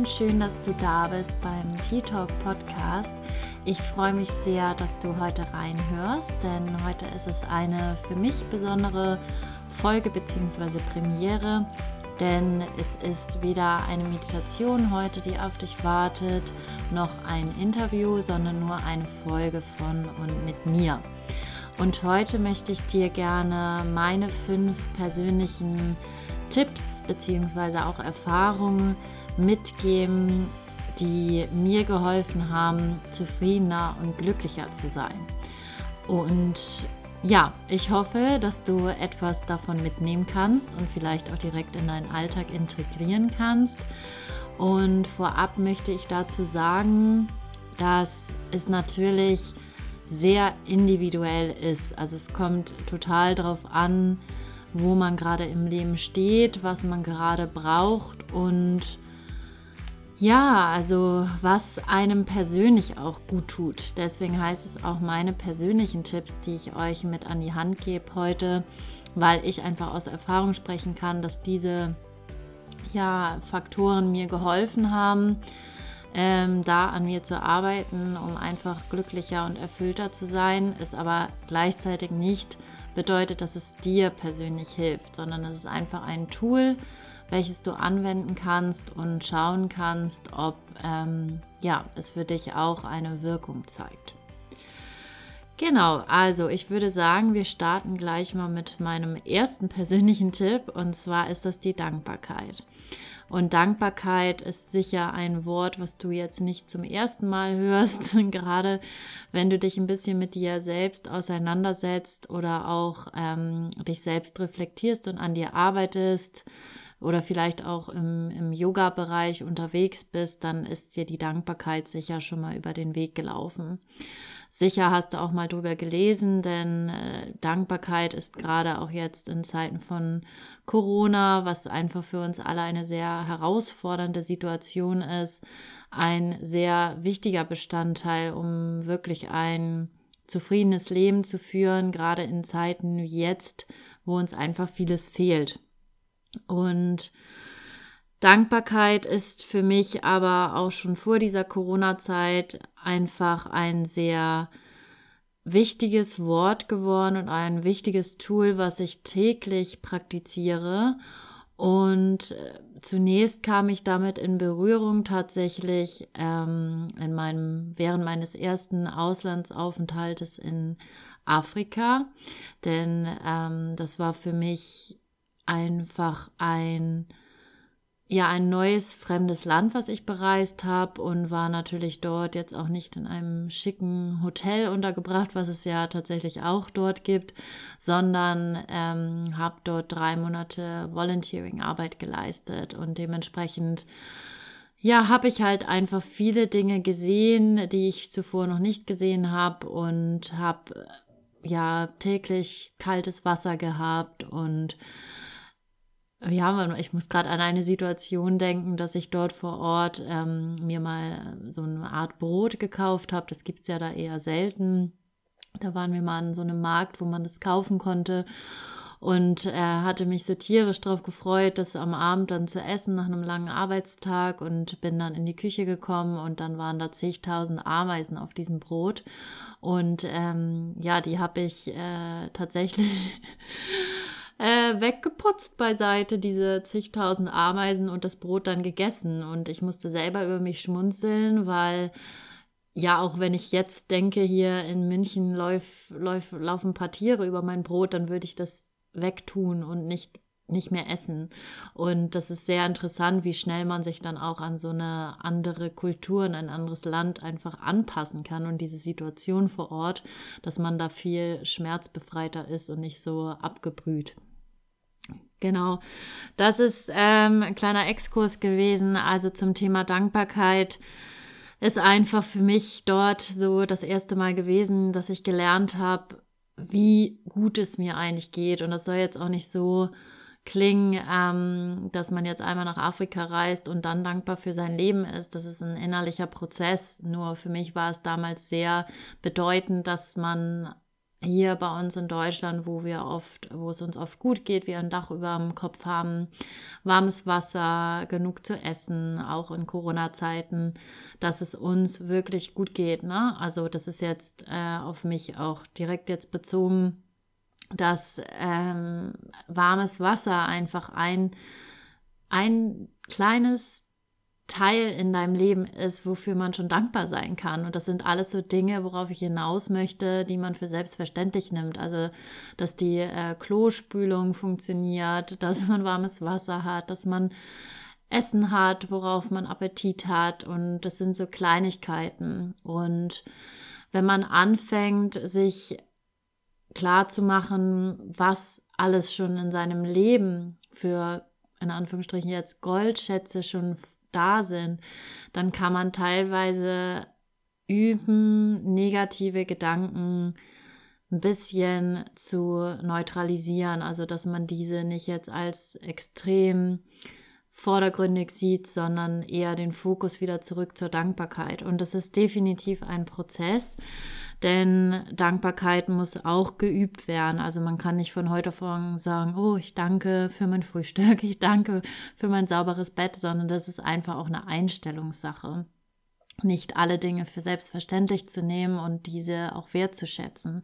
Und schön, dass du da bist beim Tea Talk Podcast. Ich freue mich sehr, dass du heute reinhörst, denn heute ist es eine für mich besondere Folge bzw. Premiere, denn es ist weder eine Meditation heute, die auf dich wartet, noch ein Interview, sondern nur eine Folge von und mit mir. Und heute möchte ich dir gerne meine fünf persönlichen Tipps bzw. auch Erfahrungen mitgeben, die mir geholfen haben, zufriedener und glücklicher zu sein. Und ja, ich hoffe, dass du etwas davon mitnehmen kannst und vielleicht auch direkt in deinen Alltag integrieren kannst. Und vorab möchte ich dazu sagen, dass es natürlich sehr individuell ist. Also es kommt total darauf an, wo man gerade im Leben steht, was man gerade braucht und ja, also was einem persönlich auch gut tut. Deswegen heißt es auch meine persönlichen Tipps, die ich euch mit an die Hand gebe heute, weil ich einfach aus Erfahrung sprechen kann, dass diese ja, Faktoren mir geholfen haben, ähm, da an mir zu arbeiten, um einfach glücklicher und erfüllter zu sein, ist aber gleichzeitig nicht bedeutet, dass es dir persönlich hilft, sondern es ist einfach ein Tool, welches du anwenden kannst und schauen kannst, ob ähm, ja, es für dich auch eine Wirkung zeigt. Genau, also ich würde sagen, wir starten gleich mal mit meinem ersten persönlichen Tipp und zwar ist das die Dankbarkeit. Und Dankbarkeit ist sicher ein Wort, was du jetzt nicht zum ersten Mal hörst, gerade wenn du dich ein bisschen mit dir selbst auseinandersetzt oder auch ähm, dich selbst reflektierst und an dir arbeitest oder vielleicht auch im, im Yoga-Bereich unterwegs bist, dann ist dir die Dankbarkeit sicher schon mal über den Weg gelaufen. Sicher hast du auch mal drüber gelesen, denn äh, Dankbarkeit ist gerade auch jetzt in Zeiten von Corona, was einfach für uns alle eine sehr herausfordernde Situation ist, ein sehr wichtiger Bestandteil, um wirklich ein zufriedenes Leben zu führen, gerade in Zeiten wie jetzt, wo uns einfach vieles fehlt. Und Dankbarkeit ist für mich aber auch schon vor dieser Corona-Zeit einfach ein sehr wichtiges Wort geworden und ein wichtiges Tool, was ich täglich praktiziere. Und äh, zunächst kam ich damit in Berührung tatsächlich ähm, in meinem, während meines ersten Auslandsaufenthaltes in Afrika. Denn ähm, das war für mich einfach ein ja ein neues fremdes Land, was ich bereist habe und war natürlich dort jetzt auch nicht in einem schicken Hotel untergebracht, was es ja tatsächlich auch dort gibt, sondern ähm, habe dort drei Monate Volunteering-Arbeit geleistet und dementsprechend ja, habe ich halt einfach viele Dinge gesehen, die ich zuvor noch nicht gesehen habe und habe ja täglich kaltes Wasser gehabt und ja, ich muss gerade an eine Situation denken, dass ich dort vor Ort ähm, mir mal so eine Art Brot gekauft habe. Das gibt es ja da eher selten. Da waren wir mal an so einem Markt, wo man das kaufen konnte. Und er hatte mich so tierisch darauf gefreut, das am Abend dann zu essen nach einem langen Arbeitstag und bin dann in die Küche gekommen und dann waren da zigtausend Ameisen auf diesem Brot. Und ähm, ja, die habe ich äh, tatsächlich äh, weggeputzt beiseite, diese zigtausend Ameisen und das Brot dann gegessen. Und ich musste selber über mich schmunzeln, weil ja, auch wenn ich jetzt denke, hier in München läuf, läuf, laufen ein paar Tiere über mein Brot, dann würde ich das wegtun und nicht nicht mehr essen. Und das ist sehr interessant, wie schnell man sich dann auch an so eine andere Kultur, in ein anderes Land einfach anpassen kann und diese Situation vor Ort, dass man da viel schmerzbefreiter ist und nicht so abgebrüht. Genau, das ist ähm, ein kleiner Exkurs gewesen. Also zum Thema Dankbarkeit ist einfach für mich dort so das erste Mal gewesen, dass ich gelernt habe, wie gut es mir eigentlich geht. Und das soll jetzt auch nicht so klingen, ähm, dass man jetzt einmal nach Afrika reist und dann dankbar für sein Leben ist. Das ist ein innerlicher Prozess. Nur für mich war es damals sehr bedeutend, dass man hier bei uns in Deutschland, wo wir oft, wo es uns oft gut geht, wir ein Dach über dem Kopf haben, warmes Wasser, genug zu essen, auch in Corona-Zeiten, dass es uns wirklich gut geht. Ne? Also das ist jetzt äh, auf mich auch direkt jetzt bezogen, dass ähm, warmes Wasser einfach ein, ein kleines Teil in deinem Leben ist, wofür man schon dankbar sein kann. Und das sind alles so Dinge, worauf ich hinaus möchte, die man für selbstverständlich nimmt. Also, dass die äh, Klospülung funktioniert, dass man warmes Wasser hat, dass man Essen hat, worauf man Appetit hat. Und das sind so Kleinigkeiten. Und wenn man anfängt, sich klar zu machen, was alles schon in seinem Leben für in Anführungsstrichen jetzt Goldschätze schon da sind, dann kann man teilweise üben, negative Gedanken ein bisschen zu neutralisieren, also dass man diese nicht jetzt als extrem vordergründig sieht, sondern eher den Fokus wieder zurück zur Dankbarkeit. Und das ist definitiv ein Prozess, denn Dankbarkeit muss auch geübt werden. Also man kann nicht von heute auf morgen sagen, oh, ich danke für mein Frühstück, ich danke für mein sauberes Bett, sondern das ist einfach auch eine Einstellungssache. Nicht alle Dinge für selbstverständlich zu nehmen und diese auch wertzuschätzen.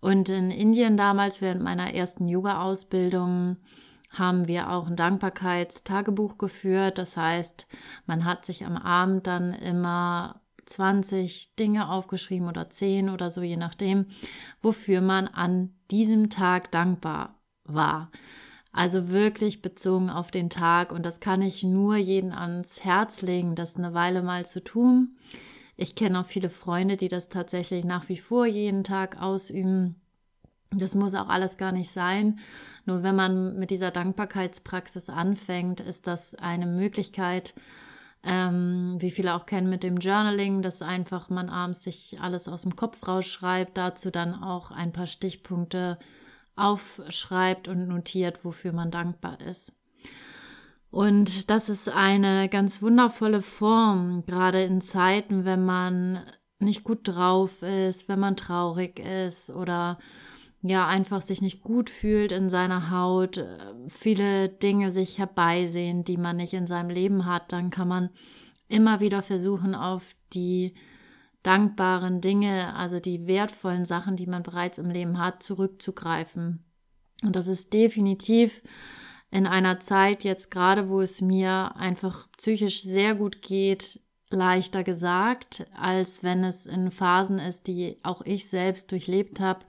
Und in Indien damals während meiner ersten Yoga-Ausbildung haben wir auch ein Dankbarkeitstagebuch geführt. Das heißt, man hat sich am Abend dann immer 20 Dinge aufgeschrieben oder 10 oder so, je nachdem, wofür man an diesem Tag dankbar war. Also wirklich bezogen auf den Tag. Und das kann ich nur jeden ans Herz legen, das eine Weile mal zu tun. Ich kenne auch viele Freunde, die das tatsächlich nach wie vor jeden Tag ausüben. Das muss auch alles gar nicht sein. Nur wenn man mit dieser Dankbarkeitspraxis anfängt, ist das eine Möglichkeit, ähm, wie viele auch kennen mit dem Journaling, dass einfach man abends sich alles aus dem Kopf rausschreibt, dazu dann auch ein paar Stichpunkte aufschreibt und notiert, wofür man dankbar ist. Und das ist eine ganz wundervolle Form, gerade in Zeiten, wenn man nicht gut drauf ist, wenn man traurig ist oder ja einfach sich nicht gut fühlt in seiner Haut, äh, viele Dinge sich herbeisehen, die man nicht in seinem Leben hat, dann kann man immer wieder versuchen, auf die dankbaren Dinge, also die wertvollen Sachen, die man bereits im Leben hat, zurückzugreifen. Und das ist definitiv in einer Zeit jetzt gerade, wo es mir einfach psychisch sehr gut geht, leichter gesagt, als wenn es in Phasen ist, die auch ich selbst durchlebt habe,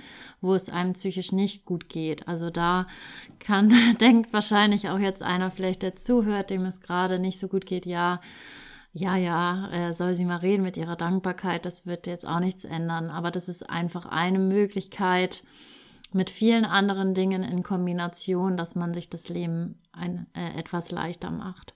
wo es einem psychisch nicht gut geht. Also da kann, denkt wahrscheinlich auch jetzt einer vielleicht, der zuhört, dem es gerade nicht so gut geht, ja, ja, ja, äh, soll sie mal reden mit ihrer Dankbarkeit, das wird jetzt auch nichts ändern. Aber das ist einfach eine Möglichkeit mit vielen anderen Dingen in Kombination, dass man sich das Leben ein, äh, etwas leichter macht.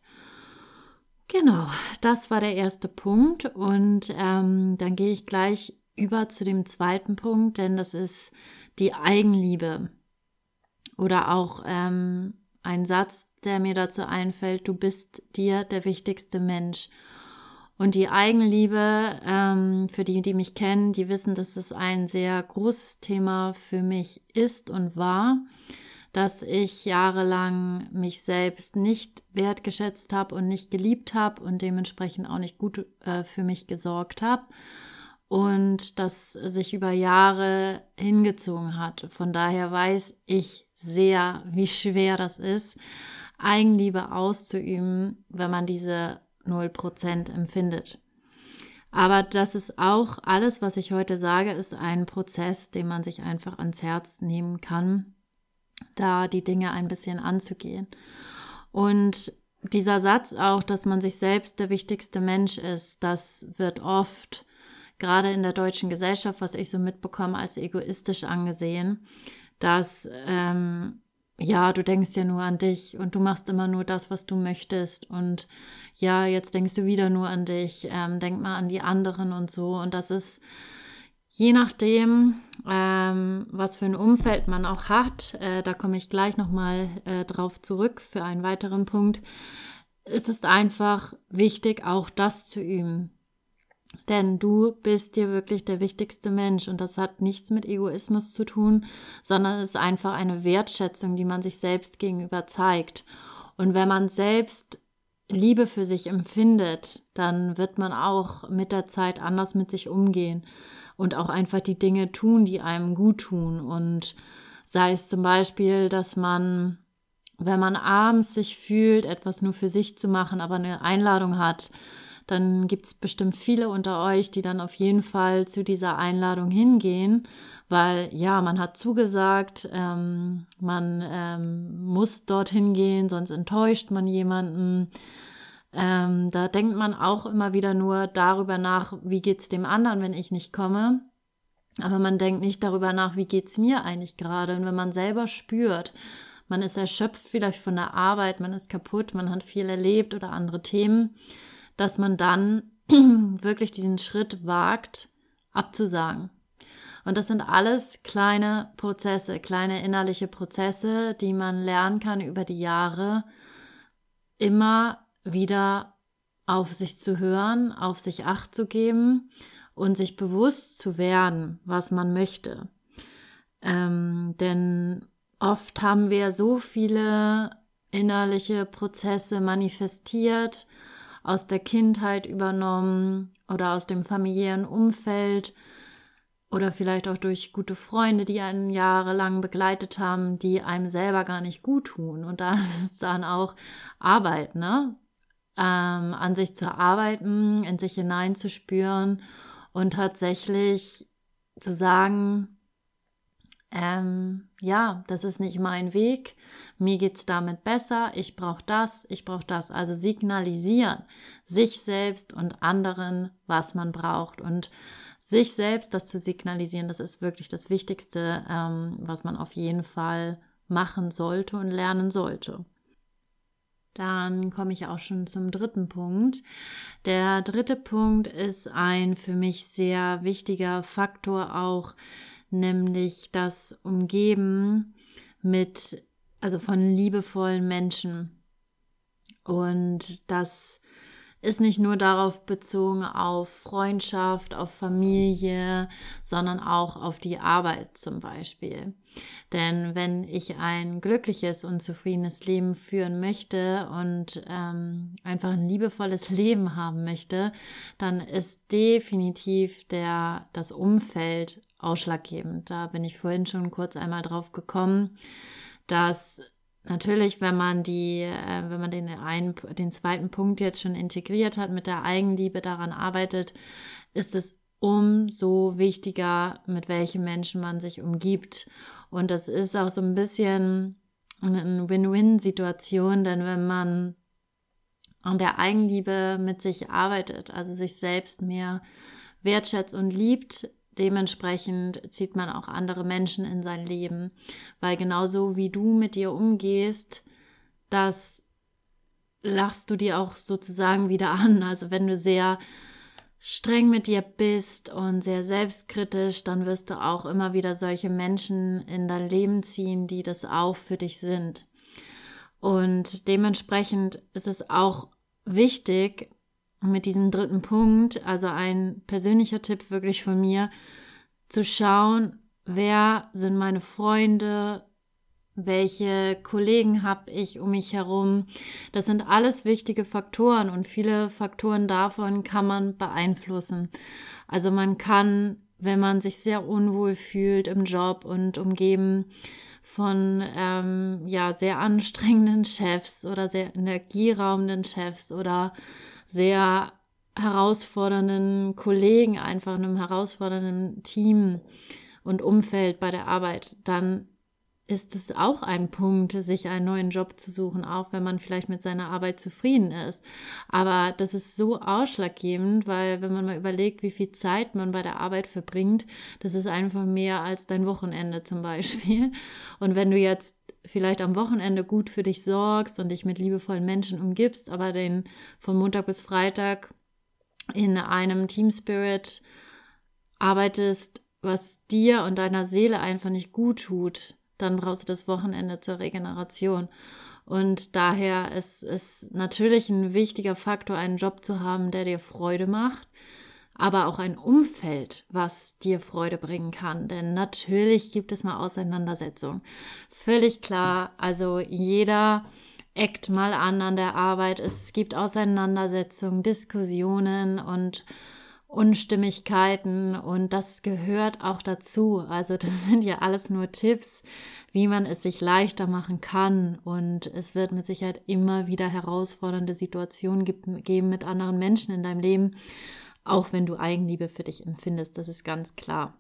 Genau, das war der erste Punkt. Und ähm, dann gehe ich gleich über zu dem zweiten Punkt, denn das ist die Eigenliebe. Oder auch ähm, ein Satz, der mir dazu einfällt, du bist dir der wichtigste Mensch. Und die Eigenliebe, ähm, für die, die mich kennen, die wissen, dass es ein sehr großes Thema für mich ist und war dass ich jahrelang mich selbst nicht wertgeschätzt habe und nicht geliebt habe und dementsprechend auch nicht gut äh, für mich gesorgt habe und das sich über Jahre hingezogen hat. Von daher weiß ich sehr, wie schwer das ist, Eigenliebe auszuüben, wenn man diese 0% empfindet. Aber das ist auch alles, was ich heute sage, ist ein Prozess, den man sich einfach ans Herz nehmen kann da die Dinge ein bisschen anzugehen. Und dieser Satz auch, dass man sich selbst der wichtigste Mensch ist, das wird oft gerade in der deutschen Gesellschaft, was ich so mitbekomme, als egoistisch angesehen, dass ähm, ja, du denkst ja nur an dich und du machst immer nur das, was du möchtest und ja, jetzt denkst du wieder nur an dich, ähm, denk mal an die anderen und so und das ist Je nachdem, ähm, was für ein Umfeld man auch hat, äh, da komme ich gleich nochmal äh, drauf zurück für einen weiteren Punkt, ist es einfach wichtig, auch das zu üben. Denn du bist dir wirklich der wichtigste Mensch und das hat nichts mit Egoismus zu tun, sondern es ist einfach eine Wertschätzung, die man sich selbst gegenüber zeigt. Und wenn man selbst Liebe für sich empfindet, dann wird man auch mit der Zeit anders mit sich umgehen und auch einfach die Dinge tun, die einem gut tun. Und sei es zum Beispiel, dass man, wenn man abends sich fühlt, etwas nur für sich zu machen, aber eine Einladung hat, dann gibt es bestimmt viele unter euch, die dann auf jeden Fall zu dieser Einladung hingehen, weil ja, man hat zugesagt, ähm, man ähm, muss dorthin gehen, sonst enttäuscht man jemanden. Ähm, da denkt man auch immer wieder nur darüber nach, wie geht's dem anderen, wenn ich nicht komme. Aber man denkt nicht darüber nach, wie geht's mir eigentlich gerade. Und wenn man selber spürt, man ist erschöpft vielleicht von der Arbeit, man ist kaputt, man hat viel erlebt oder andere Themen, dass man dann wirklich diesen Schritt wagt, abzusagen. Und das sind alles kleine Prozesse, kleine innerliche Prozesse, die man lernen kann über die Jahre, immer wieder auf sich zu hören, auf sich acht zu geben und sich bewusst zu werden, was man möchte. Ähm, denn oft haben wir so viele innerliche Prozesse manifestiert aus der Kindheit übernommen oder aus dem familiären Umfeld oder vielleicht auch durch gute Freunde, die einen jahrelang begleitet haben, die einem selber gar nicht gut tun. Und da ist dann auch Arbeit, ne? Ähm, an sich zu arbeiten, in sich hineinzuspüren und tatsächlich zu sagen, ähm, ja, das ist nicht mein Weg, mir geht's damit besser, ich brauche das, ich brauche das. Also signalisieren sich selbst und anderen, was man braucht. Und sich selbst das zu signalisieren, das ist wirklich das Wichtigste, ähm, was man auf jeden Fall machen sollte und lernen sollte. Dann komme ich auch schon zum dritten Punkt. Der dritte Punkt ist ein für mich sehr wichtiger Faktor auch nämlich das Umgeben mit, also von liebevollen Menschen. Und das ist nicht nur darauf bezogen auf Freundschaft, auf Familie, sondern auch auf die Arbeit zum Beispiel. Denn wenn ich ein glückliches und zufriedenes Leben führen möchte und ähm, einfach ein liebevolles Leben haben möchte, dann ist definitiv der, das Umfeld ausschlaggebend. Da bin ich vorhin schon kurz einmal drauf gekommen, dass natürlich, wenn man die, äh, wenn man den einen, den zweiten Punkt jetzt schon integriert hat, mit der Eigenliebe daran arbeitet, ist es umso wichtiger, mit welchen Menschen man sich umgibt. Und das ist auch so ein bisschen eine Win-Win-Situation, denn wenn man an der Eigenliebe mit sich arbeitet, also sich selbst mehr wertschätzt und liebt, dementsprechend zieht man auch andere Menschen in sein Leben, weil genauso wie du mit dir umgehst, das lachst du dir auch sozusagen wieder an. Also wenn du sehr streng mit dir bist und sehr selbstkritisch, dann wirst du auch immer wieder solche Menschen in dein Leben ziehen, die das auch für dich sind. Und dementsprechend ist es auch wichtig, mit diesem dritten Punkt, also ein persönlicher Tipp wirklich von mir, zu schauen, wer sind meine Freunde, welche Kollegen habe ich um mich herum. Das sind alles wichtige Faktoren und viele Faktoren davon kann man beeinflussen. Also man kann, wenn man sich sehr unwohl fühlt im Job und umgeben von ähm, ja sehr anstrengenden Chefs oder sehr energieraubenden Chefs oder sehr herausfordernden Kollegen, einfach einem herausfordernden Team und Umfeld bei der Arbeit, dann ist es auch ein Punkt, sich einen neuen Job zu suchen, auch wenn man vielleicht mit seiner Arbeit zufrieden ist. Aber das ist so ausschlaggebend, weil wenn man mal überlegt, wie viel Zeit man bei der Arbeit verbringt, das ist einfach mehr als dein Wochenende zum Beispiel. Und wenn du jetzt vielleicht am Wochenende gut für dich sorgst und dich mit liebevollen Menschen umgibst, aber den von Montag bis Freitag in einem Team Spirit arbeitest, was dir und deiner Seele einfach nicht gut tut, dann brauchst du das Wochenende zur Regeneration. Und daher ist es natürlich ein wichtiger Faktor, einen Job zu haben, der dir Freude macht. aber auch ein Umfeld, was dir Freude bringen kann. Denn natürlich gibt es mal Auseinandersetzungen. Völlig klar. Also jeder eckt mal an an der Arbeit. Es gibt Auseinandersetzungen, Diskussionen und Unstimmigkeiten und das gehört auch dazu. Also das sind ja alles nur Tipps, wie man es sich leichter machen kann und es wird mit Sicherheit immer wieder herausfordernde Situationen geben mit anderen Menschen in deinem Leben, auch wenn du Eigenliebe für dich empfindest, das ist ganz klar.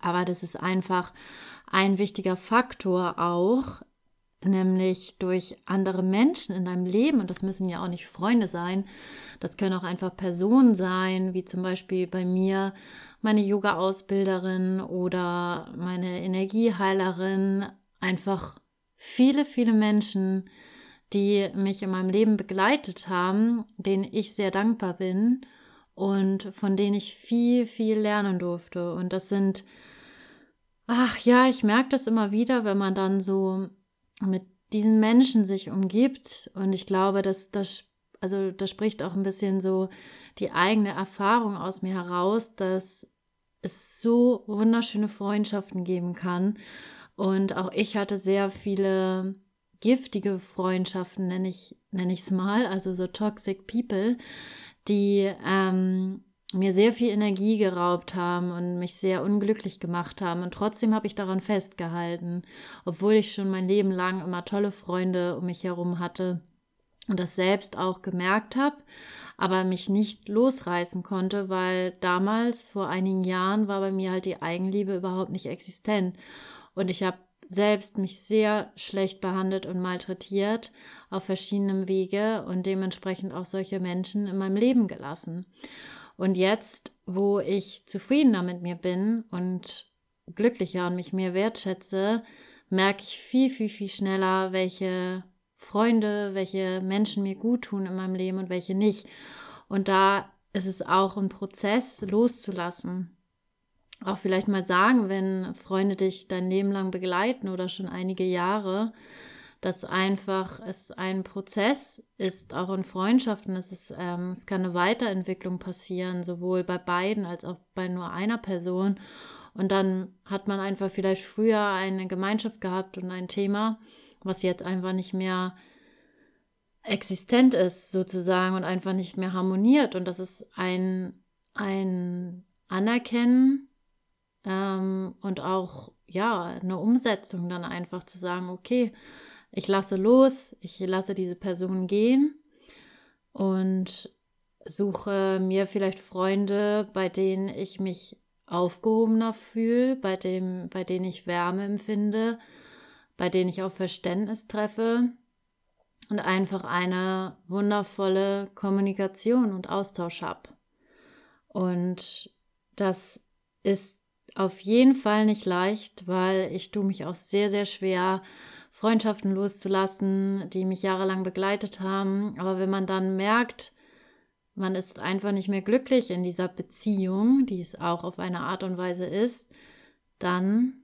Aber das ist einfach ein wichtiger Faktor auch, nämlich durch andere Menschen in deinem Leben, und das müssen ja auch nicht Freunde sein, das können auch einfach Personen sein, wie zum Beispiel bei mir meine Yoga-Ausbilderin oder meine Energieheilerin, einfach viele, viele Menschen, die mich in meinem Leben begleitet haben, denen ich sehr dankbar bin und von denen ich viel, viel lernen durfte. Und das sind, ach ja, ich merke das immer wieder, wenn man dann so mit diesen Menschen sich umgibt. Und ich glaube, dass das, also das spricht auch ein bisschen so die eigene Erfahrung aus mir heraus, dass es so wunderschöne Freundschaften geben kann. Und auch ich hatte sehr viele giftige Freundschaften, nenne ich nenne ich es mal, also so toxic people, die ähm, mir sehr viel Energie geraubt haben und mich sehr unglücklich gemacht haben. Und trotzdem habe ich daran festgehalten, obwohl ich schon mein Leben lang immer tolle Freunde um mich herum hatte und das selbst auch gemerkt habe, aber mich nicht losreißen konnte, weil damals, vor einigen Jahren, war bei mir halt die Eigenliebe überhaupt nicht existent. Und ich habe selbst mich sehr schlecht behandelt und malträtiert auf verschiedenen Wege und dementsprechend auch solche Menschen in meinem Leben gelassen. Und jetzt, wo ich zufriedener mit mir bin und glücklicher und mich mehr wertschätze, merke ich viel, viel, viel schneller, welche Freunde, welche Menschen mir gut tun in meinem Leben und welche nicht. Und da ist es auch ein Prozess loszulassen. Auch vielleicht mal sagen, wenn Freunde dich dein Leben lang begleiten oder schon einige Jahre, dass einfach es ein Prozess ist, auch in Freundschaften. Es, ist, ähm, es kann eine Weiterentwicklung passieren, sowohl bei beiden als auch bei nur einer Person. Und dann hat man einfach vielleicht früher eine Gemeinschaft gehabt und ein Thema, was jetzt einfach nicht mehr existent ist, sozusagen, und einfach nicht mehr harmoniert. Und das ist ein, ein Anerkennen ähm, und auch, ja, eine Umsetzung dann einfach zu sagen, okay, ich lasse los, ich lasse diese Person gehen und suche mir vielleicht Freunde, bei denen ich mich aufgehobener fühle, bei, bei denen ich Wärme empfinde, bei denen ich auch Verständnis treffe und einfach eine wundervolle Kommunikation und Austausch habe. Und das ist auf jeden Fall nicht leicht, weil ich tue mich auch sehr, sehr schwer, Freundschaften loszulassen, die mich jahrelang begleitet haben. Aber wenn man dann merkt, man ist einfach nicht mehr glücklich in dieser Beziehung, die es auch auf eine Art und Weise ist, dann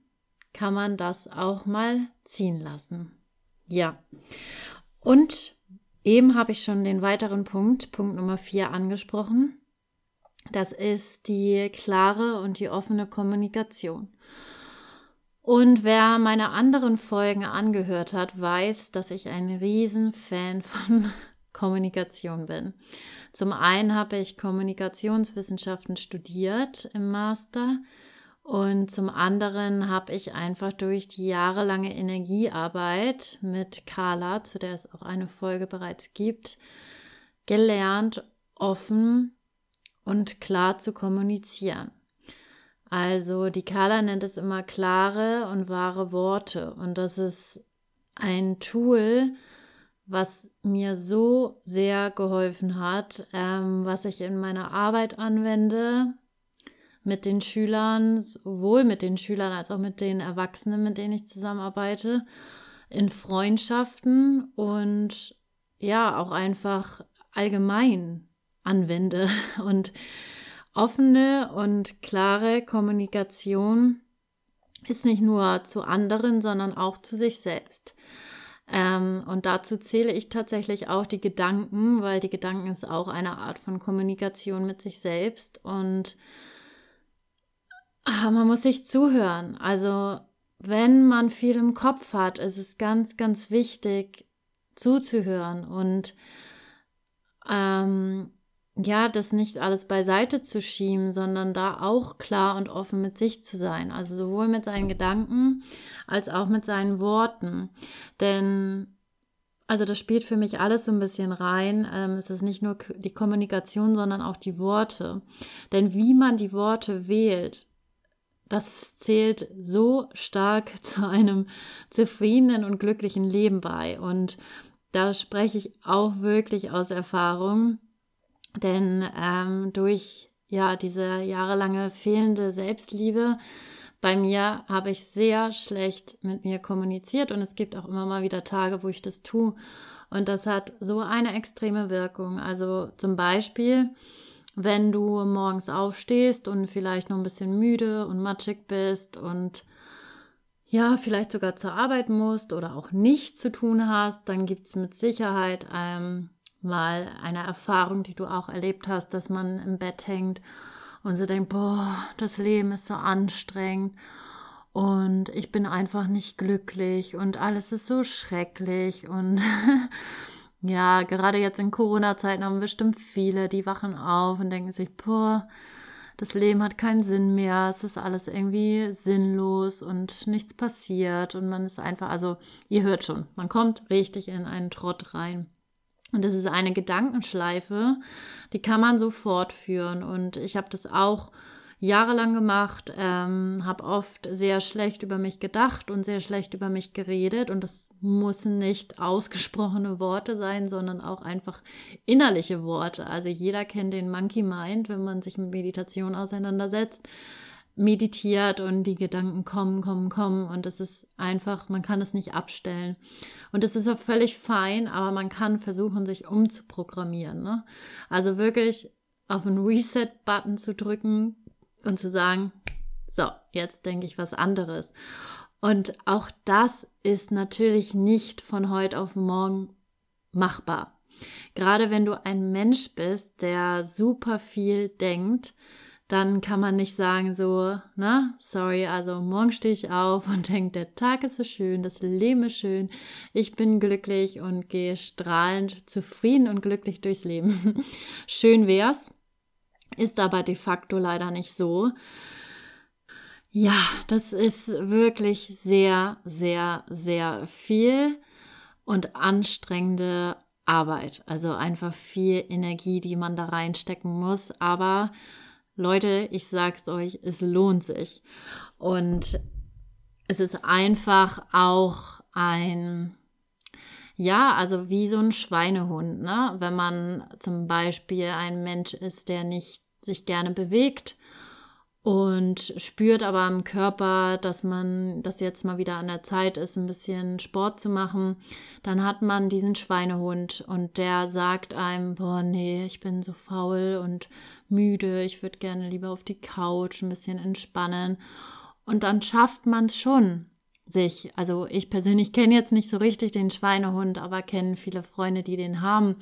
kann man das auch mal ziehen lassen. Ja. Und eben habe ich schon den weiteren Punkt, Punkt Nummer vier, angesprochen. Das ist die klare und die offene Kommunikation. Und wer meine anderen Folgen angehört hat, weiß, dass ich ein Riesenfan von Kommunikation bin. Zum einen habe ich Kommunikationswissenschaften studiert im Master und zum anderen habe ich einfach durch die jahrelange Energiearbeit mit Carla, zu der es auch eine Folge bereits gibt, gelernt, offen und klar zu kommunizieren. Also die Carla nennt es immer klare und wahre Worte. Und das ist ein Tool, was mir so sehr geholfen hat, ähm, was ich in meiner Arbeit anwende mit den Schülern, sowohl mit den Schülern als auch mit den Erwachsenen, mit denen ich zusammenarbeite, in Freundschaften und ja, auch einfach allgemein anwende. Und Offene und klare Kommunikation ist nicht nur zu anderen, sondern auch zu sich selbst. Ähm, und dazu zähle ich tatsächlich auch die Gedanken, weil die Gedanken ist auch eine Art von Kommunikation mit sich selbst. Und ach, man muss sich zuhören. Also wenn man viel im Kopf hat, ist es ganz, ganz wichtig zuzuhören und ähm, ja, das nicht alles beiseite zu schieben, sondern da auch klar und offen mit sich zu sein. Also sowohl mit seinen Gedanken als auch mit seinen Worten. Denn, also das spielt für mich alles so ein bisschen rein. Ähm, es ist nicht nur die Kommunikation, sondern auch die Worte. Denn wie man die Worte wählt, das zählt so stark zu einem zufriedenen und glücklichen Leben bei. Und da spreche ich auch wirklich aus Erfahrung denn ähm, durch ja diese jahrelange fehlende Selbstliebe bei mir habe ich sehr schlecht mit mir kommuniziert und es gibt auch immer mal wieder Tage, wo ich das tue. Und das hat so eine extreme Wirkung. Also zum Beispiel, wenn du morgens aufstehst und vielleicht noch ein bisschen müde und matschig bist und ja, vielleicht sogar zur Arbeit musst oder auch nichts zu tun hast, dann gibt es mit Sicherheit ähm, mal eine Erfahrung, die du auch erlebt hast, dass man im Bett hängt und so denkt, boah, das Leben ist so anstrengend und ich bin einfach nicht glücklich und alles ist so schrecklich und ja, gerade jetzt in Corona-Zeiten haben bestimmt viele, die wachen auf und denken sich, boah, das Leben hat keinen Sinn mehr, es ist alles irgendwie sinnlos und nichts passiert und man ist einfach, also ihr hört schon, man kommt richtig in einen Trott rein. Und das ist eine Gedankenschleife, die kann man so fortführen. Und ich habe das auch jahrelang gemacht, ähm, habe oft sehr schlecht über mich gedacht und sehr schlecht über mich geredet. Und das müssen nicht ausgesprochene Worte sein, sondern auch einfach innerliche Worte. Also jeder kennt den Monkey Mind, wenn man sich mit Meditation auseinandersetzt meditiert und die Gedanken kommen, kommen, kommen und es ist einfach, man kann es nicht abstellen. Und es ist auch völlig fein, aber man kann versuchen, sich umzuprogrammieren. Ne? Also wirklich auf einen Reset-Button zu drücken und zu sagen, so, jetzt denke ich was anderes. Und auch das ist natürlich nicht von heute auf morgen machbar. Gerade wenn du ein Mensch bist, der super viel denkt, dann kann man nicht sagen so, na, sorry, also morgen stehe ich auf und denke, der Tag ist so schön, das Leben ist schön, ich bin glücklich und gehe strahlend, zufrieden und glücklich durchs Leben. schön wär's, ist aber de facto leider nicht so. Ja, das ist wirklich sehr, sehr, sehr viel und anstrengende Arbeit. Also einfach viel Energie, die man da reinstecken muss. Aber Leute, ich sag's euch, es lohnt sich. Und es ist einfach auch ein, ja, also wie so ein Schweinehund, ne? Wenn man zum Beispiel ein Mensch ist, der nicht sich gerne bewegt und spürt aber am Körper, dass man, dass jetzt mal wieder an der Zeit ist, ein bisschen Sport zu machen, dann hat man diesen Schweinehund und der sagt einem, boah, nee, ich bin so faul und müde, ich würde gerne lieber auf die Couch ein bisschen entspannen. Und dann schafft man es schon, sich, also ich persönlich kenne jetzt nicht so richtig den Schweinehund, aber kenne viele Freunde, die den haben.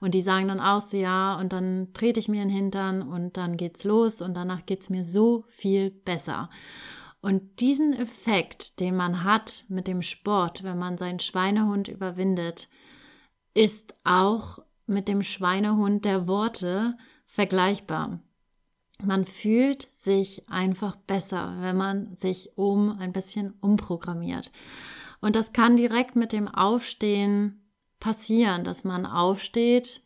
Und die sagen dann auch so, ja, und dann trete ich mir in den Hintern und dann geht's los und danach geht's mir so viel besser. Und diesen Effekt, den man hat mit dem Sport, wenn man seinen Schweinehund überwindet, ist auch mit dem Schweinehund der Worte vergleichbar man fühlt sich einfach besser, wenn man sich um ein bisschen umprogrammiert. Und das kann direkt mit dem Aufstehen passieren, dass man aufsteht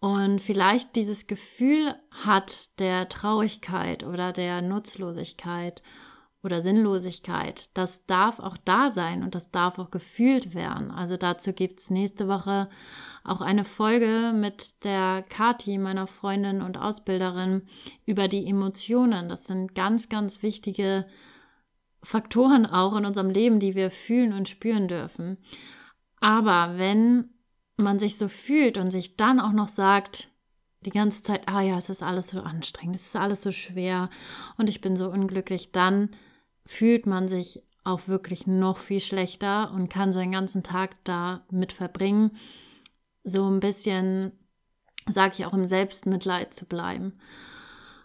und vielleicht dieses Gefühl hat der Traurigkeit oder der Nutzlosigkeit oder Sinnlosigkeit. Das darf auch da sein und das darf auch gefühlt werden. Also dazu gibt es nächste Woche auch eine Folge mit der Kati, meiner Freundin und Ausbilderin, über die Emotionen. Das sind ganz, ganz wichtige Faktoren auch in unserem Leben, die wir fühlen und spüren dürfen. Aber wenn man sich so fühlt und sich dann auch noch sagt, die ganze Zeit, ah ja, es ist alles so anstrengend, es ist alles so schwer und ich bin so unglücklich, dann fühlt man sich auch wirklich noch viel schlechter und kann seinen ganzen Tag da mit verbringen. So ein bisschen, sage ich auch, im Selbstmitleid zu bleiben.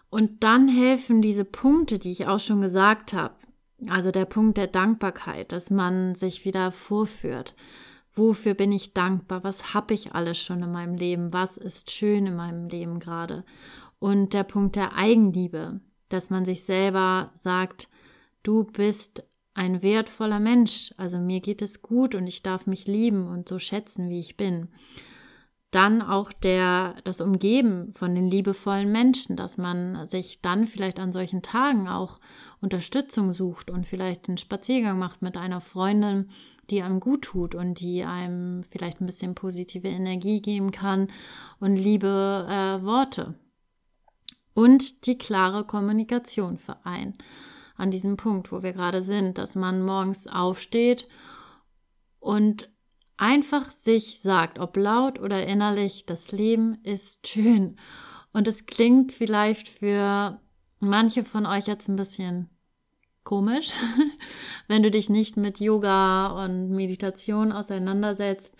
Und dann helfen diese Punkte, die ich auch schon gesagt habe. Also der Punkt der Dankbarkeit, dass man sich wieder vorführt. Wofür bin ich dankbar? Was habe ich alles schon in meinem Leben? Was ist schön in meinem Leben gerade? Und der Punkt der Eigenliebe, dass man sich selber sagt, du bist ein wertvoller Mensch, also mir geht es gut und ich darf mich lieben und so schätzen, wie ich bin. Dann auch der, das Umgeben von den liebevollen Menschen, dass man sich dann vielleicht an solchen Tagen auch Unterstützung sucht und vielleicht einen Spaziergang macht mit einer Freundin, die einem gut tut und die einem vielleicht ein bisschen positive Energie geben kann und liebe äh, Worte. Und die klare Kommunikation vereinen. An diesem Punkt, wo wir gerade sind, dass man morgens aufsteht und einfach sich sagt, ob laut oder innerlich, das Leben ist schön. Und es klingt vielleicht für manche von euch jetzt ein bisschen komisch, wenn du dich nicht mit Yoga und Meditation auseinandersetzt.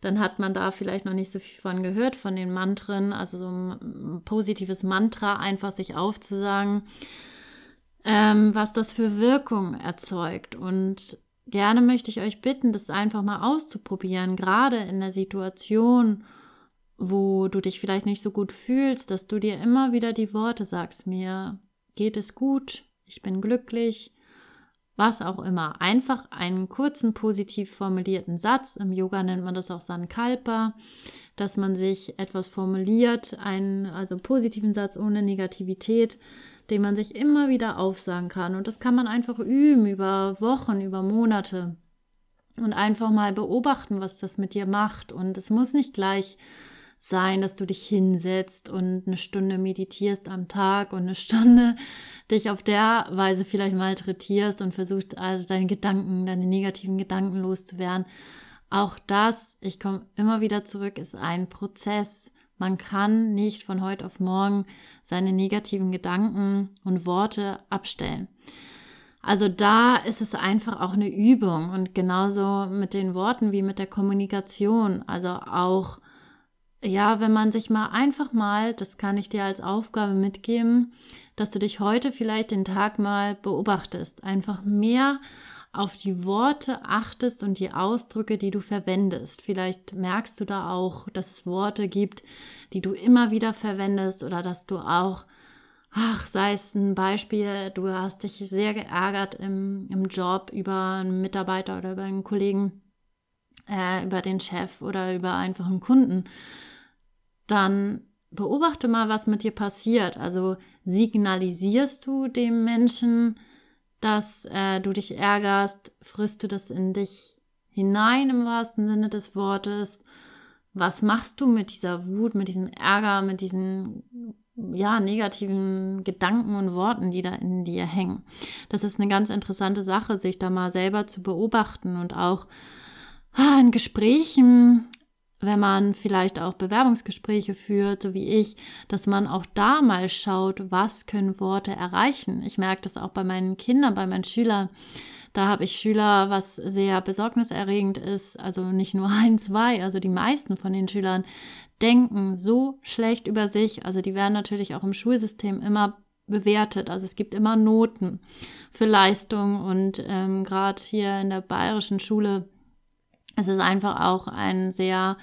Dann hat man da vielleicht noch nicht so viel von gehört, von den Mantren, also so ein positives Mantra einfach sich aufzusagen, ähm, was das für Wirkung erzeugt. Und gerne möchte ich euch bitten, das einfach mal auszuprobieren, gerade in der Situation, wo du dich vielleicht nicht so gut fühlst, dass du dir immer wieder die Worte sagst, mir geht es gut, ich bin glücklich, was auch immer. Einfach einen kurzen, positiv formulierten Satz. Im Yoga nennt man das auch Sankalpa, dass man sich etwas formuliert, einen also positiven Satz ohne Negativität, den man sich immer wieder aufsagen kann. Und das kann man einfach üben über Wochen, über Monate und einfach mal beobachten, was das mit dir macht. Und es muss nicht gleich sein, dass du dich hinsetzt und eine Stunde meditierst am Tag und eine Stunde dich auf der Weise vielleicht malträtierst und versuchst, also deine Gedanken, deine negativen Gedanken loszuwerden. Auch das, ich komme immer wieder zurück, ist ein Prozess. Man kann nicht von heute auf morgen seine negativen Gedanken und Worte abstellen. Also da ist es einfach auch eine Übung und genauso mit den Worten wie mit der Kommunikation. Also auch, ja, wenn man sich mal einfach mal, das kann ich dir als Aufgabe mitgeben, dass du dich heute vielleicht den Tag mal beobachtest. Einfach mehr auf die Worte achtest und die Ausdrücke, die du verwendest. Vielleicht merkst du da auch, dass es Worte gibt, die du immer wieder verwendest oder dass du auch, ach, sei es ein Beispiel, du hast dich sehr geärgert im, im Job über einen Mitarbeiter oder über einen Kollegen, äh, über den Chef oder über einfach einen Kunden, dann beobachte mal, was mit dir passiert. Also signalisierst du dem Menschen, dass äh, du dich ärgerst, frisst du das in dich hinein im wahrsten Sinne des Wortes? Was machst du mit dieser Wut, mit diesem Ärger, mit diesen ja, negativen Gedanken und Worten, die da in dir hängen? Das ist eine ganz interessante Sache, sich da mal selber zu beobachten und auch ah, in Gesprächen wenn man vielleicht auch Bewerbungsgespräche führt, so wie ich, dass man auch da mal schaut, was können Worte erreichen. Ich merke das auch bei meinen Kindern, bei meinen Schülern. Da habe ich Schüler, was sehr besorgniserregend ist, also nicht nur ein, zwei, also die meisten von den Schülern denken so schlecht über sich. Also die werden natürlich auch im Schulsystem immer bewertet. Also es gibt immer Noten für Leistung und ähm, gerade hier in der bayerischen Schule es ist einfach auch ein sehr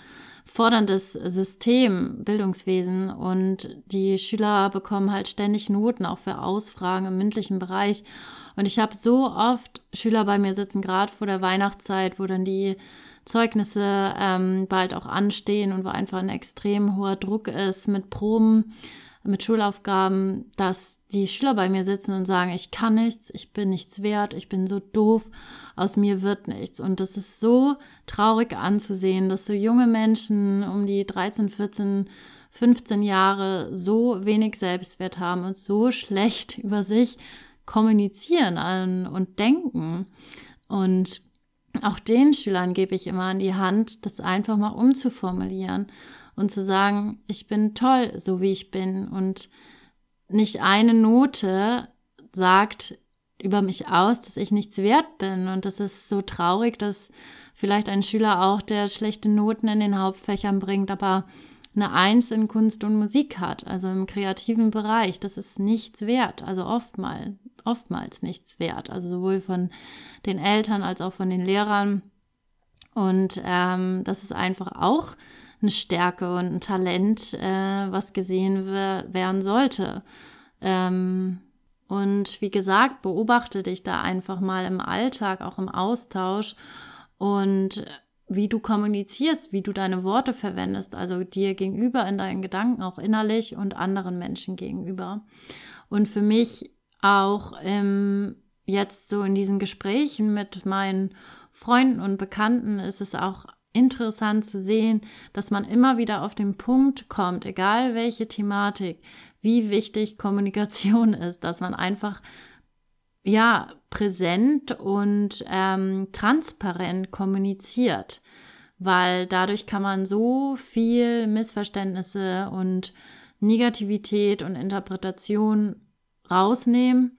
forderndes System, Bildungswesen und die Schüler bekommen halt ständig Noten, auch für Ausfragen im mündlichen Bereich. Und ich habe so oft Schüler bei mir sitzen, gerade vor der Weihnachtszeit, wo dann die Zeugnisse ähm, bald auch anstehen und wo einfach ein extrem hoher Druck ist mit Proben mit Schulaufgaben, dass die Schüler bei mir sitzen und sagen, ich kann nichts, ich bin nichts wert, ich bin so doof, aus mir wird nichts. Und das ist so traurig anzusehen, dass so junge Menschen um die 13, 14, 15 Jahre so wenig Selbstwert haben und so schlecht über sich kommunizieren und denken. Und auch den Schülern gebe ich immer an die Hand, das einfach mal umzuformulieren und zu sagen, ich bin toll, so wie ich bin. Und nicht eine Note sagt, über mich aus, dass ich nichts wert bin. Und das ist so traurig, dass vielleicht ein Schüler auch, der schlechte Noten in den Hauptfächern bringt, aber eine Eins in Kunst und Musik hat, also im kreativen Bereich, das ist nichts wert, also oftmals, oftmals nichts wert, also sowohl von den Eltern als auch von den Lehrern. Und ähm, das ist einfach auch eine Stärke und ein Talent, äh, was gesehen werden sollte. Ähm, und wie gesagt, beobachte dich da einfach mal im Alltag, auch im Austausch und wie du kommunizierst, wie du deine Worte verwendest, also dir gegenüber in deinen Gedanken, auch innerlich und anderen Menschen gegenüber. Und für mich auch ähm, jetzt so in diesen Gesprächen mit meinen Freunden und Bekannten ist es auch interessant zu sehen, dass man immer wieder auf den Punkt kommt, egal welche Thematik, wie wichtig Kommunikation ist, dass man einfach ja, präsent und ähm, transparent kommuniziert, weil dadurch kann man so viel Missverständnisse und Negativität und Interpretation rausnehmen.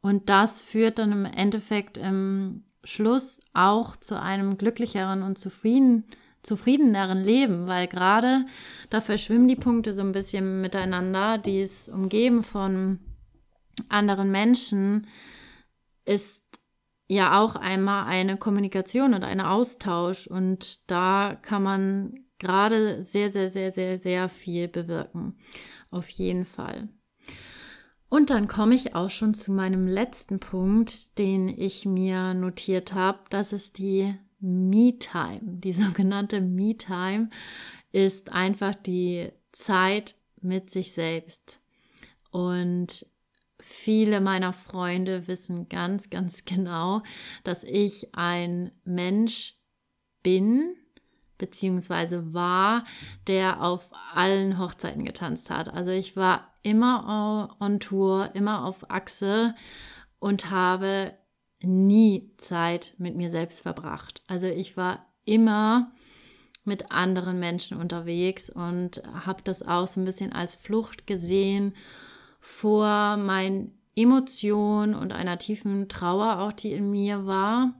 Und das führt dann im Endeffekt im Schluss auch zu einem glücklicheren und zufrieden, zufriedeneren Leben, weil gerade da verschwimmen die Punkte so ein bisschen miteinander, die ist umgeben von anderen Menschen ist ja auch einmal eine Kommunikation und ein Austausch und da kann man gerade sehr, sehr, sehr, sehr, sehr viel bewirken. Auf jeden Fall. Und dann komme ich auch schon zu meinem letzten Punkt, den ich mir notiert habe. Das ist die Me-Time. Die sogenannte Me-Time ist einfach die Zeit mit sich selbst. Und viele meiner Freunde wissen ganz, ganz genau, dass ich ein Mensch bin, beziehungsweise war, der auf allen Hochzeiten getanzt hat. Also ich war immer on Tour, immer auf Achse und habe nie Zeit mit mir selbst verbracht. Also ich war immer mit anderen Menschen unterwegs und habe das auch so ein bisschen als Flucht gesehen vor meinen Emotionen und einer tiefen Trauer auch, die in mir war.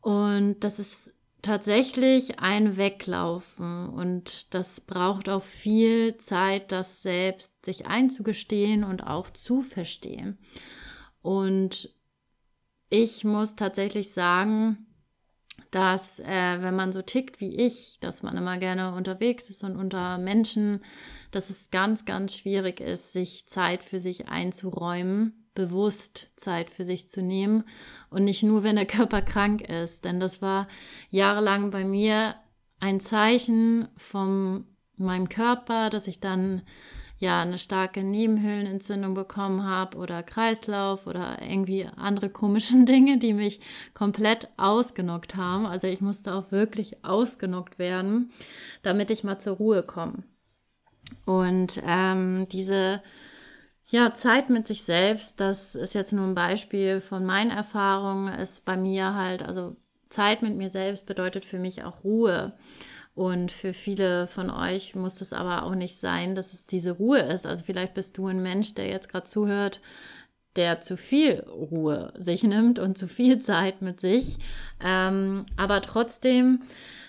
Und das ist tatsächlich ein Weglaufen und das braucht auch viel Zeit, das selbst sich einzugestehen und auch zu verstehen. Und ich muss tatsächlich sagen, dass äh, wenn man so tickt wie ich, dass man immer gerne unterwegs ist und unter Menschen dass es ganz, ganz schwierig ist, sich Zeit für sich einzuräumen, bewusst Zeit für sich zu nehmen und nicht nur, wenn der Körper krank ist. Denn das war jahrelang bei mir ein Zeichen von meinem Körper, dass ich dann ja eine starke Nebenhöhlenentzündung bekommen habe oder Kreislauf oder irgendwie andere komischen Dinge, die mich komplett ausgenockt haben. Also ich musste auch wirklich ausgenockt werden, damit ich mal zur Ruhe komme. Und ähm, diese ja, Zeit mit sich selbst, das ist jetzt nur ein Beispiel von meinen Erfahrungen, ist bei mir halt, also Zeit mit mir selbst bedeutet für mich auch Ruhe. Und für viele von euch muss es aber auch nicht sein, dass es diese Ruhe ist. Also vielleicht bist du ein Mensch, der jetzt gerade zuhört, der zu viel Ruhe sich nimmt und zu viel Zeit mit sich. Ähm, aber trotzdem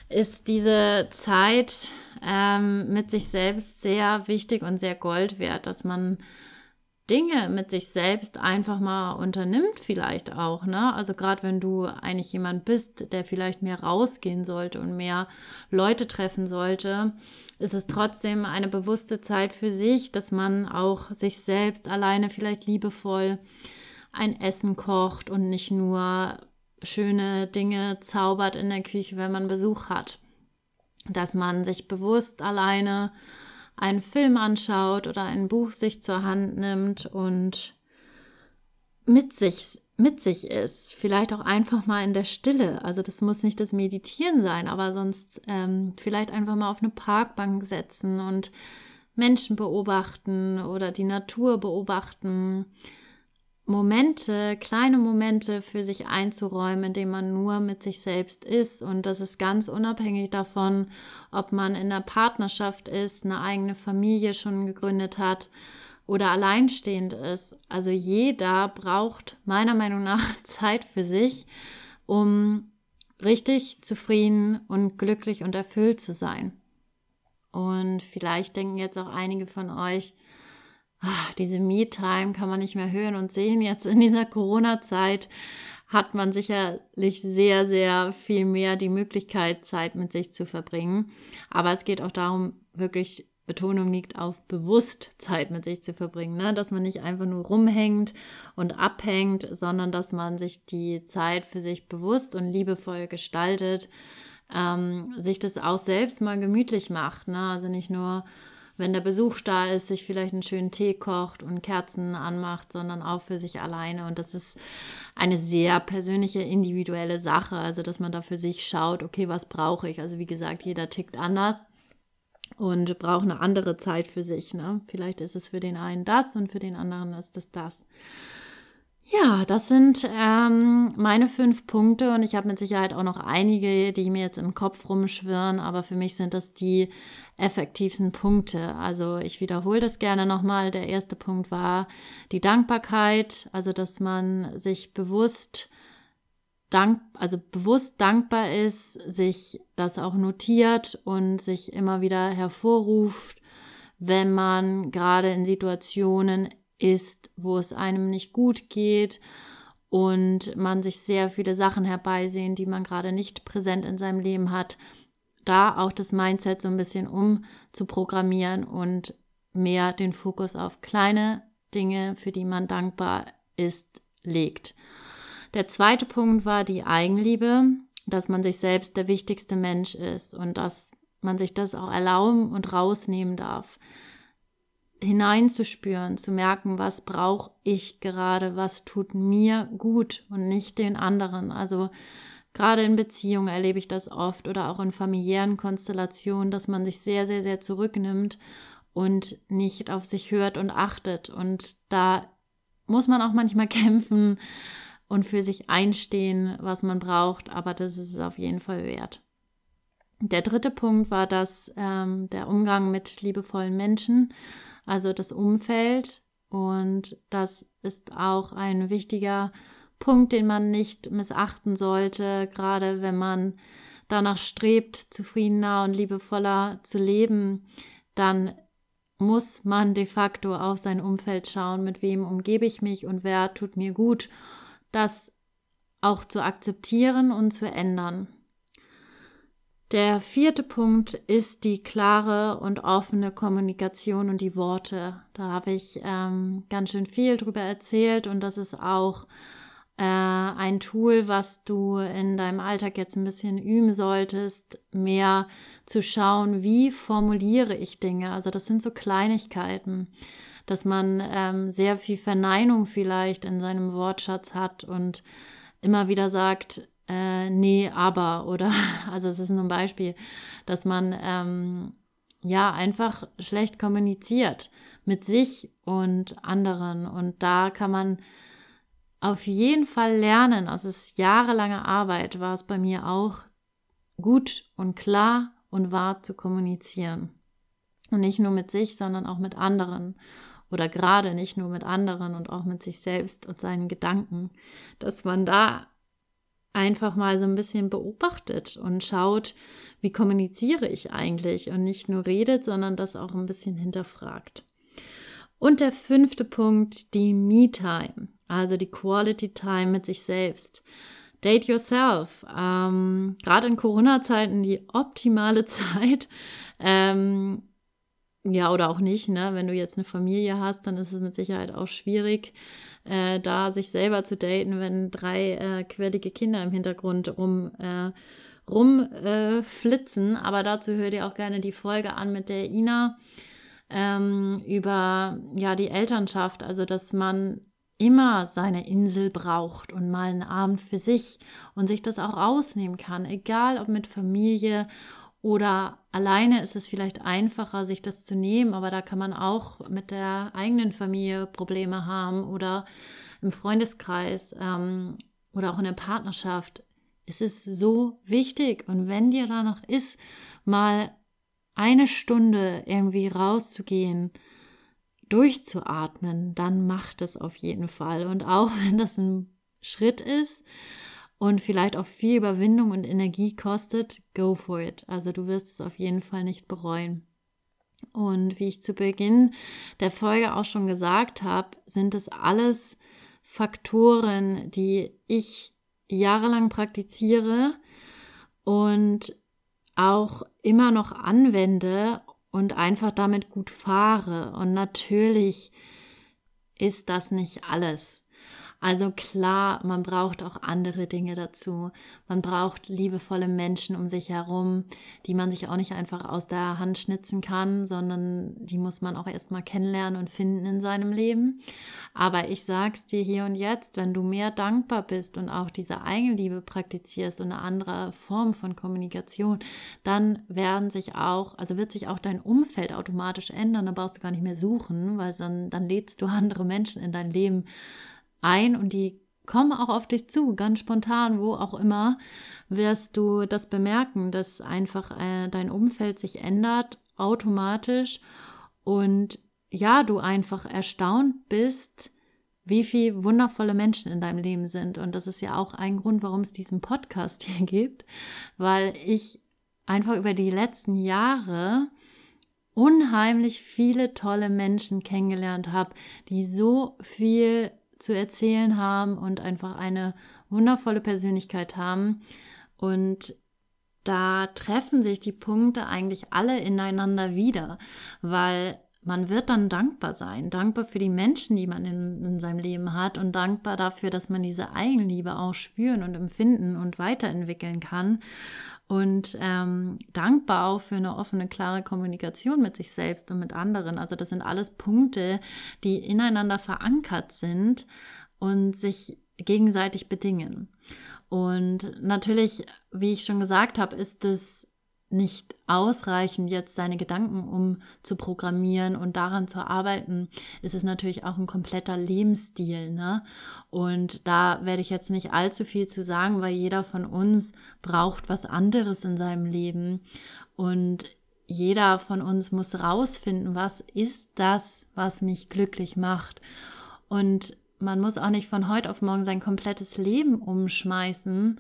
ist diese Zeit ähm, mit sich selbst sehr wichtig und sehr Gold wert, dass man Dinge mit sich selbst einfach mal unternimmt, vielleicht auch, ne? Also gerade wenn du eigentlich jemand bist, der vielleicht mehr rausgehen sollte und mehr Leute treffen sollte, ist es trotzdem eine bewusste Zeit für sich, dass man auch sich selbst alleine vielleicht liebevoll ein Essen kocht und nicht nur schöne Dinge zaubert in der Küche, wenn man Besuch hat dass man sich bewusst alleine einen Film anschaut oder ein Buch sich zur Hand nimmt und mit sich mit sich ist, vielleicht auch einfach mal in der Stille. Also das muss nicht das Meditieren sein, aber sonst ähm, vielleicht einfach mal auf eine Parkbank setzen und Menschen beobachten oder die Natur beobachten Momente, kleine Momente für sich einzuräumen, indem man nur mit sich selbst ist. Und das ist ganz unabhängig davon, ob man in einer Partnerschaft ist, eine eigene Familie schon gegründet hat oder alleinstehend ist. Also jeder braucht meiner Meinung nach Zeit für sich, um richtig zufrieden und glücklich und erfüllt zu sein. Und vielleicht denken jetzt auch einige von euch, ach, diese Me-Time kann man nicht mehr hören und sehen. Jetzt in dieser Corona-Zeit hat man sicherlich sehr, sehr viel mehr die Möglichkeit, Zeit mit sich zu verbringen. Aber es geht auch darum, wirklich Betonung liegt auf bewusst Zeit mit sich zu verbringen, ne? dass man nicht einfach nur rumhängt und abhängt, sondern dass man sich die Zeit für sich bewusst und liebevoll gestaltet, ähm, sich das auch selbst mal gemütlich macht. Ne? Also nicht nur, wenn der Besuch da ist, sich vielleicht einen schönen Tee kocht und Kerzen anmacht, sondern auch für sich alleine. Und das ist eine sehr persönliche, individuelle Sache. Also, dass man da für sich schaut, okay, was brauche ich? Also, wie gesagt, jeder tickt anders und braucht eine andere Zeit für sich. Ne? Vielleicht ist es für den einen das und für den anderen ist es das. Ja, das sind ähm, meine fünf Punkte und ich habe mit Sicherheit auch noch einige, die mir jetzt im Kopf rumschwirren, aber für mich sind das die effektivsten Punkte. Also ich wiederhole das gerne nochmal. Der erste Punkt war die Dankbarkeit, also dass man sich bewusst dank, also bewusst dankbar ist, sich das auch notiert und sich immer wieder hervorruft, wenn man gerade in Situationen ist, wo es einem nicht gut geht und man sich sehr viele Sachen herbeisehen, die man gerade nicht präsent in seinem Leben hat, da auch das Mindset so ein bisschen umzuprogrammieren und mehr den Fokus auf kleine Dinge, für die man dankbar ist, legt. Der zweite Punkt war die Eigenliebe, dass man sich selbst der wichtigste Mensch ist und dass man sich das auch erlauben und rausnehmen darf. Hineinzuspüren, zu merken, was brauche ich gerade, was tut mir gut und nicht den anderen. Also gerade in Beziehungen erlebe ich das oft oder auch in familiären Konstellationen, dass man sich sehr, sehr, sehr zurücknimmt und nicht auf sich hört und achtet. Und da muss man auch manchmal kämpfen, und für sich einstehen, was man braucht, aber das ist es auf jeden Fall wert. Der dritte Punkt war das ähm, der Umgang mit liebevollen Menschen, also das Umfeld und das ist auch ein wichtiger Punkt, den man nicht missachten sollte, gerade wenn man danach strebt, zufriedener und liebevoller zu leben, dann muss man de facto auf sein Umfeld schauen, mit wem umgebe ich mich und wer tut mir gut das auch zu akzeptieren und zu ändern. Der vierte Punkt ist die klare und offene Kommunikation und die Worte. Da habe ich ähm, ganz schön viel drüber erzählt und das ist auch äh, ein Tool, was du in deinem Alltag jetzt ein bisschen üben solltest, mehr zu schauen, wie formuliere ich Dinge. Also das sind so Kleinigkeiten dass man ähm, sehr viel Verneinung vielleicht in seinem Wortschatz hat und immer wieder sagt, äh, nee, aber oder also es ist nur ein Beispiel, dass man ähm, ja einfach schlecht kommuniziert mit sich und anderen und da kann man auf jeden Fall lernen. Also es ist jahrelange Arbeit, war es bei mir auch gut und klar und wahr zu kommunizieren. Und nicht nur mit sich, sondern auch mit anderen oder gerade nicht nur mit anderen und auch mit sich selbst und seinen Gedanken, dass man da einfach mal so ein bisschen beobachtet und schaut, wie kommuniziere ich eigentlich und nicht nur redet, sondern das auch ein bisschen hinterfragt. Und der fünfte Punkt, die Me-Time, also die Quality Time mit sich selbst. Date yourself. Ähm, Gerade in Corona-Zeiten die optimale Zeit, ähm, ja, oder auch nicht, ne? Wenn du jetzt eine Familie hast, dann ist es mit Sicherheit auch schwierig, äh, da sich selber zu daten, wenn drei äh, quirlige Kinder im Hintergrund rum, äh, rumflitzen. Aber dazu hör dir auch gerne die Folge an mit der Ina ähm, über ja die Elternschaft, also dass man immer seine Insel braucht und mal einen Abend für sich und sich das auch rausnehmen kann, egal ob mit Familie oder alleine ist es vielleicht einfacher, sich das zu nehmen, aber da kann man auch mit der eigenen Familie Probleme haben oder im Freundeskreis ähm, oder auch in der Partnerschaft. Es ist so wichtig und wenn dir danach ist, mal eine Stunde irgendwie rauszugehen, durchzuatmen, dann macht es auf jeden Fall. Und auch wenn das ein Schritt ist und vielleicht auch viel Überwindung und Energie kostet, go for it. Also du wirst es auf jeden Fall nicht bereuen. Und wie ich zu Beginn der Folge auch schon gesagt habe, sind es alles Faktoren, die ich jahrelang praktiziere und auch immer noch anwende und einfach damit gut fahre. Und natürlich ist das nicht alles. Also klar, man braucht auch andere Dinge dazu. Man braucht liebevolle Menschen um sich herum, die man sich auch nicht einfach aus der Hand schnitzen kann, sondern die muss man auch erstmal kennenlernen und finden in seinem Leben. Aber ich sag's dir hier und jetzt, wenn du mehr dankbar bist und auch diese Eigenliebe praktizierst und eine andere Form von Kommunikation, dann werden sich auch, also wird sich auch dein Umfeld automatisch ändern. Da brauchst du gar nicht mehr suchen, weil dann, dann lädst du andere Menschen in dein Leben ein und die kommen auch auf dich zu, ganz spontan, wo auch immer, wirst du das bemerken, dass einfach äh, dein Umfeld sich ändert automatisch und ja, du einfach erstaunt bist, wie viele wundervolle Menschen in deinem Leben sind. Und das ist ja auch ein Grund, warum es diesen Podcast hier gibt, weil ich einfach über die letzten Jahre unheimlich viele tolle Menschen kennengelernt habe, die so viel zu erzählen haben und einfach eine wundervolle Persönlichkeit haben. Und da treffen sich die Punkte eigentlich alle ineinander wieder, weil man wird dann dankbar sein, dankbar für die Menschen, die man in, in, seinem Leben hat und dankbar dafür, dass man diese Eigenliebe auch spüren und empfinden und weiterentwickeln kann und ähm, dankbar auch für eine offene, klare Kommunikation mit sich selbst und mit anderen. Also das sind alles Punkte, die ineinander verankert sind und sich gegenseitig bedingen. Und natürlich, wie ich schon gesagt habe, ist es nicht ausreichend, jetzt seine Gedanken um zu programmieren und daran zu arbeiten, ist es natürlich auch ein kompletter Lebensstil. Ne? Und da werde ich jetzt nicht allzu viel zu sagen, weil jeder von uns braucht was anderes in seinem Leben. Und jeder von uns muss rausfinden, was ist das, was mich glücklich macht. Und man muss auch nicht von heute auf morgen sein komplettes Leben umschmeißen.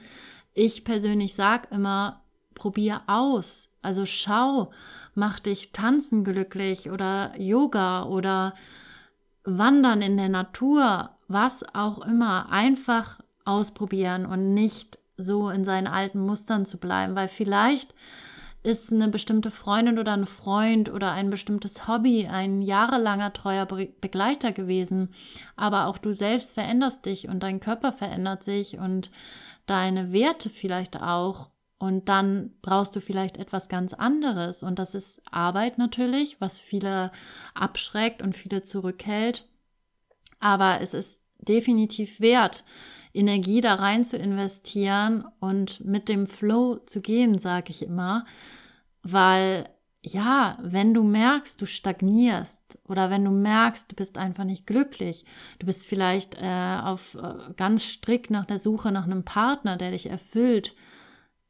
Ich persönlich sage immer, probier aus. Also schau, mach dich tanzen glücklich oder Yoga oder wandern in der Natur, was auch immer. Einfach ausprobieren und nicht so in seinen alten Mustern zu bleiben, weil vielleicht ist eine bestimmte Freundin oder ein Freund oder ein bestimmtes Hobby ein jahrelanger treuer Begleiter gewesen, aber auch du selbst veränderst dich und dein Körper verändert sich und deine Werte vielleicht auch und dann brauchst du vielleicht etwas ganz anderes. Und das ist Arbeit natürlich, was viele abschreckt und viele zurückhält. Aber es ist definitiv wert, Energie da rein zu investieren und mit dem Flow zu gehen, sage ich immer. Weil ja, wenn du merkst, du stagnierst oder wenn du merkst, du bist einfach nicht glücklich, du bist vielleicht äh, auf äh, ganz strikt nach der Suche nach einem Partner, der dich erfüllt,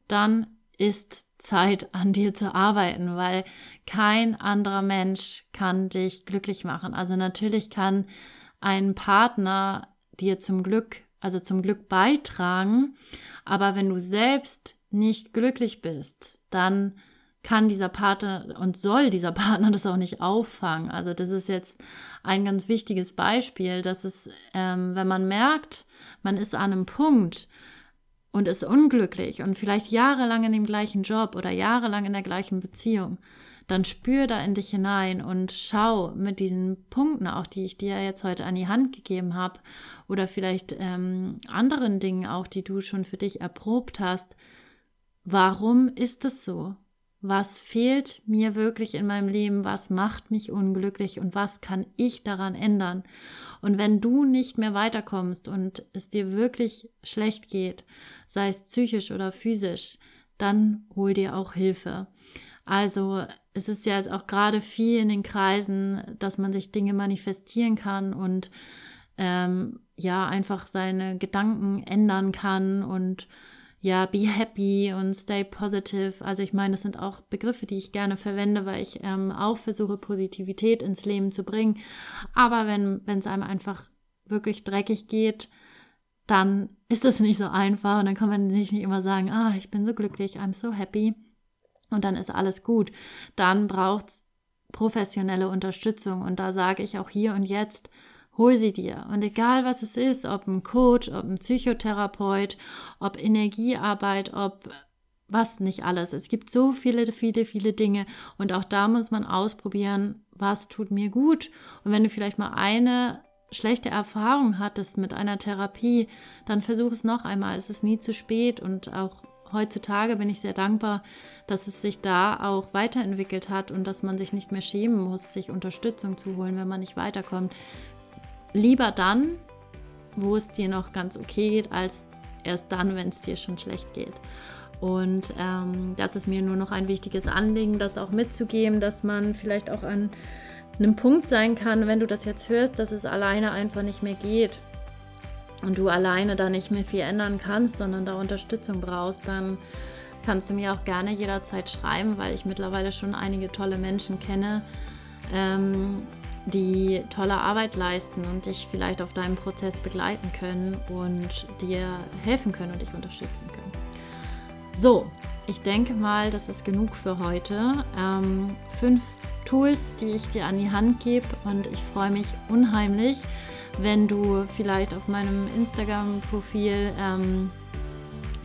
dann ist Zeit an dir zu arbeiten, weil kein anderer Mensch kann dich glücklich machen. Also natürlich kann ein Partner dir zum Glück, also zum Glück beitragen, aber wenn du selbst nicht glücklich bist, dann kann dieser Partner und soll dieser Partner das auch nicht auffangen. Also das ist jetzt ein ganz wichtiges Beispiel, dass es, ähm, wenn man merkt, man ist an einem Punkt, und ist unglücklich und vielleicht jahrelang in dem gleichen Job oder jahrelang in der gleichen Beziehung, dann spür da in dich hinein und schau mit diesen Punkten auch, die ich dir jetzt heute an die Hand gegeben habe oder vielleicht ähm, anderen Dingen auch, die du schon für dich erprobt hast, warum ist es so? Was fehlt mir wirklich in meinem Leben, was macht mich unglücklich und was kann ich daran ändern. Und wenn du nicht mehr weiterkommst und es dir wirklich schlecht geht, sei es psychisch oder physisch, dann hol dir auch Hilfe. Also es ist ja jetzt auch gerade viel in den Kreisen, dass man sich Dinge manifestieren kann und ähm, ja einfach seine Gedanken ändern kann und ja, be happy und stay positive. Also ich meine, das sind auch Begriffe, die ich gerne verwende, weil ich ähm, auch versuche, Positivität ins Leben zu bringen. Aber wenn es einem einfach wirklich dreckig geht, dann ist es nicht so einfach und dann kann man nicht immer sagen, ah, ich bin so glücklich, I'm so happy und dann ist alles gut. Dann braucht es professionelle Unterstützung und da sage ich auch hier und jetzt, hol sie dir. Und egal was es ist, ob ein Coach, ob ein Psychotherapeut, ob Energiearbeit, ob was nicht alles. Es gibt so viele, viele, viele Dinge und auch da muss man ausprobieren, was tut mir gut. Und wenn du vielleicht mal eine schlechte Erfahrung hattest mit einer Therapie, dann versuch es noch einmal. Es ist nie zu spät und auch heutzutage bin ich sehr dankbar, dass es sich da auch weiterentwickelt hat und dass man sich nicht mehr schämen muss, sich Unterstützung zu holen, wenn man nicht weiterkommt lieber dann, wo es dir noch ganz okay geht, als erst dann, wenn es dir schon schlecht geht. Und ähm, das ist mir nur noch ein wichtiges Anliegen, das auch mitzugeben, dass man vielleicht auch an einem Punkt sein kann, wenn du das jetzt hörst, dass es alleine einfach nicht mehr geht und du alleine da nicht mehr viel ändern kannst, sondern da Unterstützung brauchst, dann kannst du mir auch gerne jederzeit schreiben, weil ich mittlerweile schon einige tolle Menschen kenne, ähm, die tolle Arbeit leisten und dich vielleicht auf deinem Prozess begleiten können und dir helfen können und dich unterstützen können. So, ich denke mal, das ist genug für heute. Ähm, fünf Tools, die ich dir an die Hand gebe und ich freue mich unheimlich, wenn du vielleicht auf meinem Instagram-Profil ähm,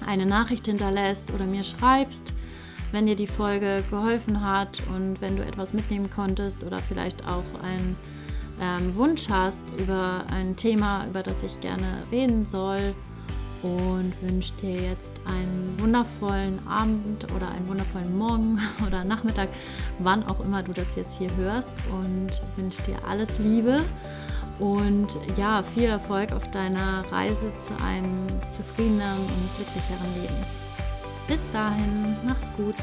eine Nachricht hinterlässt oder mir schreibst wenn dir die Folge geholfen hat und wenn du etwas mitnehmen konntest oder vielleicht auch einen ähm, Wunsch hast über ein Thema, über das ich gerne reden soll und wünsche dir jetzt einen wundervollen Abend oder einen wundervollen Morgen oder Nachmittag, wann auch immer du das jetzt hier hörst und wünsche dir alles Liebe und ja, viel Erfolg auf deiner Reise zu einem zufriedenen und glücklicheren Leben. Bis dahin, mach's gut.